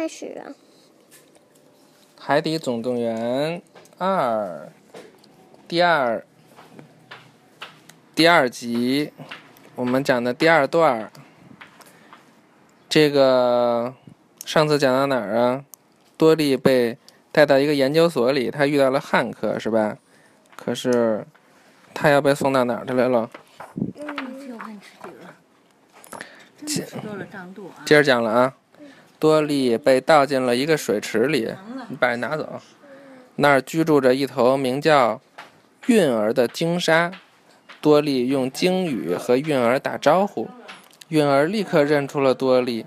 开始啊。《海底总动员二》第二第二集，我们讲的第二段。这个上次讲到哪儿啊？多利被带到一个研究所里，他遇到了汉克，是吧？可是他要被送到哪儿去来了？接多了胀肚啊！接着讲了啊，多利被倒进了一个水池里，你把它拿走。那儿居住着一头名叫韵儿的鲸鲨。多利用鲸语和韵儿打招呼，韵儿立刻认出了多利。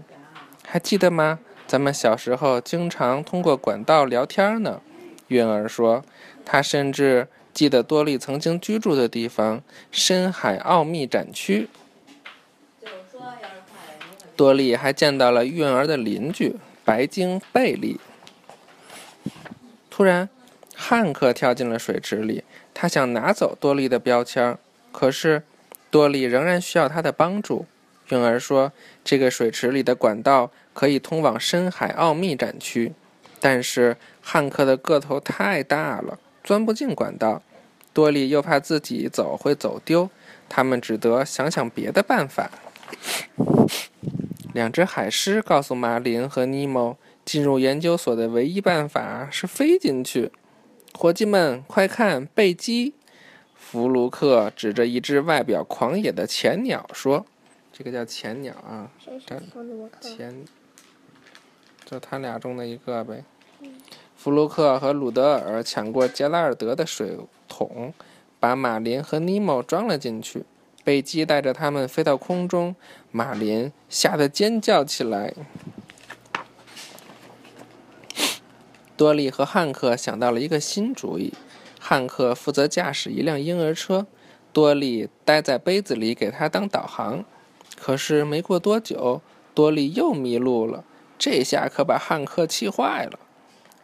还记得吗？咱们小时候经常通过管道聊天呢。韵儿说，她甚至记得多利曾经居住的地方——深海奥秘展区。多利还见到了韵儿的邻居白鲸贝利。突然，汉克跳进了水池里，他想拿走多利的标签，可是多利仍然需要他的帮助。韵儿说：“这个水池里的管道可以通往深海奥秘展区，但是汉克的个头太大了，钻不进管道。多利又怕自己走会走丢，他们只得想想别的办法。”两只海狮告诉马林和尼莫，进入研究所的唯一办法是飞进去。伙计们，快看，贝基！弗卢克指着一只外表狂野的前鸟说：“这个叫前鸟啊，前，就他俩中的一个呗。”弗卢克和鲁德尔抢过杰拉尔德的水桶，把马林和尼莫装了进去。贝基带着他们飞到空中，马林吓得尖叫起来。多利和汉克想到了一个新主意：汉克负责驾驶一辆婴儿车，多利待在杯子里给他当导航。可是没过多久，多利又迷路了，这下可把汉克气坏了。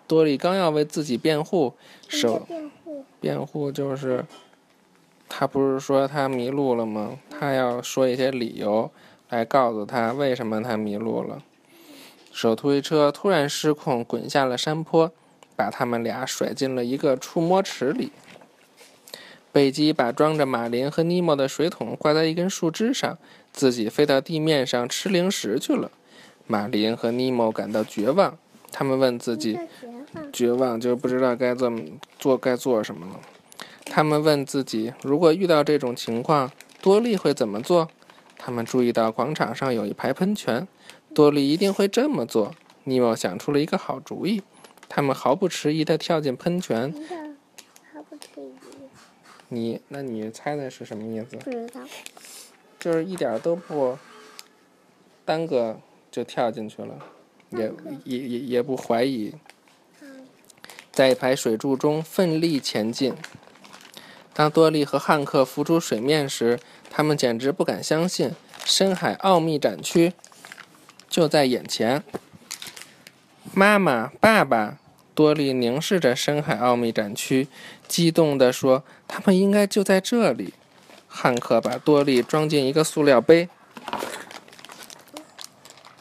多利刚要为自己辩护，手辩护就是。他不是说他迷路了吗？他要说一些理由来告诉他为什么他迷路了。手推车突然失控，滚下了山坡，把他们俩甩进了一个触摸池里。贝基把装着马林和尼莫的水桶挂在一根树枝上，自己飞到地面上吃零食去了。马林和尼莫感到绝望，他们问自己：绝望就不知道该怎么做，该做什么了。他们问自己：如果遇到这种情况，多利会怎么做？他们注意到广场上有一排喷泉，多利一定会这么做。尼莫想出了一个好主意，他们毫不迟疑地跳进喷泉。毫不迟疑。你，那你猜猜是什么意思？不知道。就是一点都不耽搁就跳进去了，也也也也不怀疑，在一排水柱中奋力前进。当多利和汉克浮出水面时，他们简直不敢相信，深海奥秘展区就在眼前。妈妈，爸爸，多利凝视着深海奥秘展区，激动地说：“他们应该就在这里。”汉克把多利装进一个塑料杯，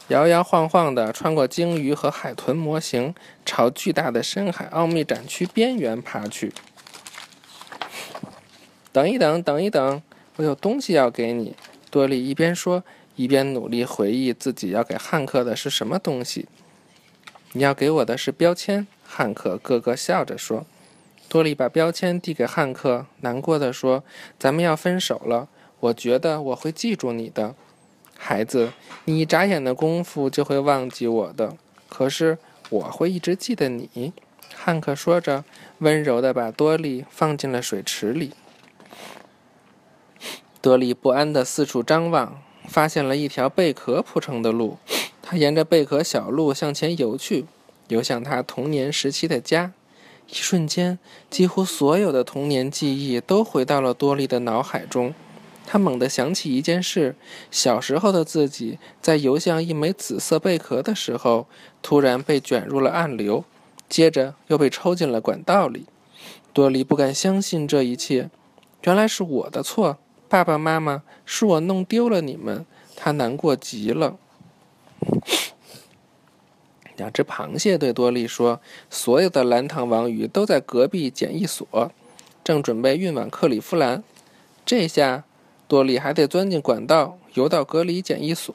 摇摇晃晃地穿过鲸鱼和海豚模型，朝巨大的深海奥秘展区边缘爬去。等一等，等一等，我有东西要给你。多利一边说，一边努力回忆自己要给汉克的是什么东西。你要给我的是标签。汉克咯咯笑着说。多利把标签递给汉克，难过的说：“咱们要分手了。我觉得我会记住你的，孩子。你一眨眼的功夫就会忘记我的，可是我会一直记得你。”汉克说着，温柔地把多利放进了水池里。多利不安地四处张望，发现了一条贝壳铺成的路。他沿着贝壳小路向前游去，游向他童年时期的家。一瞬间，几乎所有的童年记忆都回到了多利的脑海中。他猛地想起一件事：小时候的自己在游向一枚紫色贝壳的时候，突然被卷入了暗流，接着又被抽进了管道里。多利不敢相信这一切，原来是我的错。爸爸妈妈，是我弄丢了你们，他难过极了。两只螃蟹对多利说：“所有的蓝糖王鱼都在隔壁检疫所，正准备运往克利夫兰。”这下，多利还得钻进管道，游到隔离检疫所。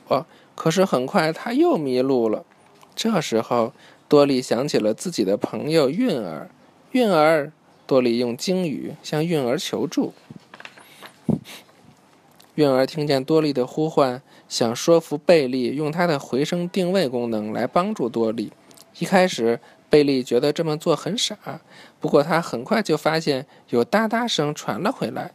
可是很快他又迷路了。这时候，多利想起了自己的朋友韵儿。韵儿，多利用鲸语向韵儿求助。韵儿听见多利的呼唤，想说服贝利用他的回声定位功能来帮助多利。一开始，贝利觉得这么做很傻，不过他很快就发现有哒哒声传了回来。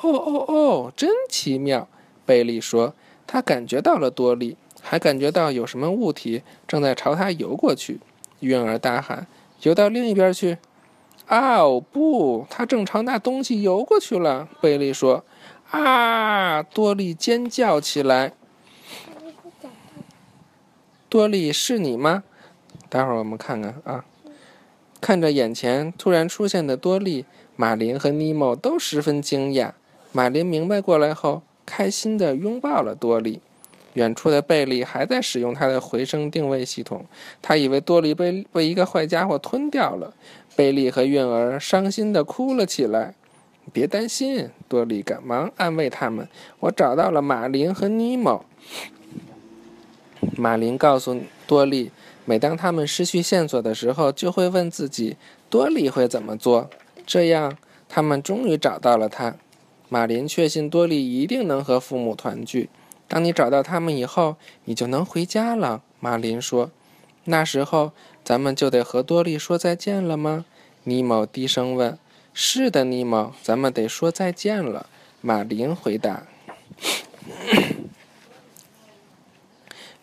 哦哦哦，真奇妙！贝利说，他感觉到了多利，还感觉到有什么物体正在朝他游过去。韵儿大喊：“游到另一边去！”哦不，他正朝那东西游过去了。贝利说。啊！多利尖叫起来。多利，是你吗？待会儿我们看看啊。看着眼前突然出现的多利，马林和尼莫都十分惊讶。马林明白过来后，开心地拥抱了多利。远处的贝利还在使用他的回声定位系统，他以为多利被被一个坏家伙吞掉了。贝利和韵儿伤心地哭了起来。别担心，多利赶忙安慰他们：“我找到了马林和尼莫。”马林告诉多利，每当他们失去线索的时候，就会问自己：“多利会怎么做？”这样，他们终于找到了他。马林确信多利一定能和父母团聚。当你找到他们以后，你就能回家了。马林说：“那时候，咱们就得和多利说再见了吗？”尼莫低声问。是的，尼莫，咱们得说再见了。马林回答。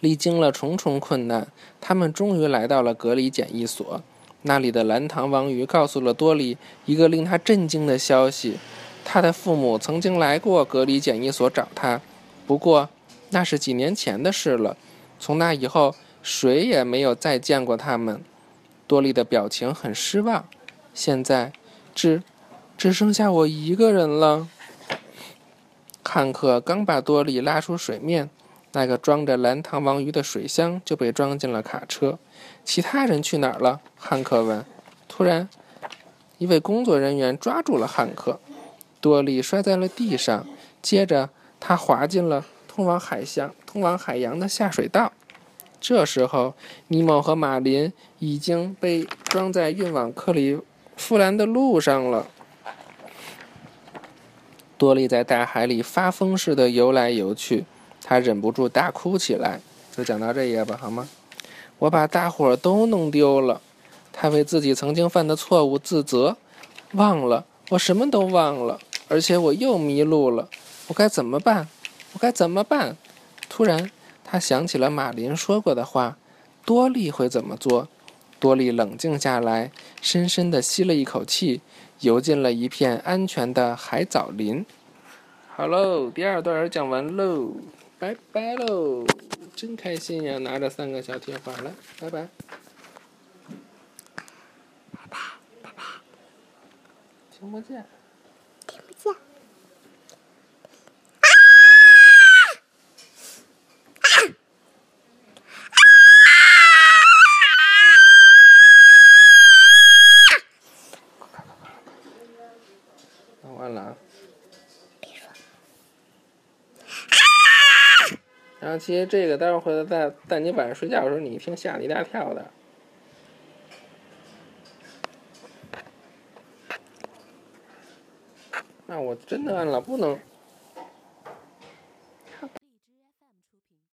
历经了重重困难，他们终于来到了隔离检疫所。那里的蓝糖王鱼告诉了多利一个令他震惊的消息：他的父母曾经来过隔离检疫所找他，不过那是几年前的事了。从那以后，谁也没有再见过他们。多利的表情很失望。现在。只，只剩下我一个人了。汉克刚把多利拉出水面，那个装着蓝糖王鱼的水箱就被装进了卡车。其他人去哪儿了？汉克问。突然，一位工作人员抓住了汉克，多利摔在了地上。接着，他滑进了通往海象、通往海洋的下水道。这时候，尼莫和马林已经被装在运往克里。夫兰的路上了。多利在大海里发疯似的游来游去，他忍不住大哭起来。就讲到这页吧，好吗？我把大伙都弄丢了。他为自己曾经犯的错误自责，忘了，我什么都忘了，而且我又迷路了。我该怎么办？我该怎么办？突然，他想起了马林说过的话：多利会怎么做？多利冷静下来，深深地吸了一口气，游进了一片安全的海藻林。好喽，第二段讲完喽，拜拜喽！真开心呀，拿着三个小铁环来，拜拜。听不见。听不见。然后其实这个待会儿回来在在你晚上睡觉的时候，你一听吓你一大跳的。那我真的按了，不能。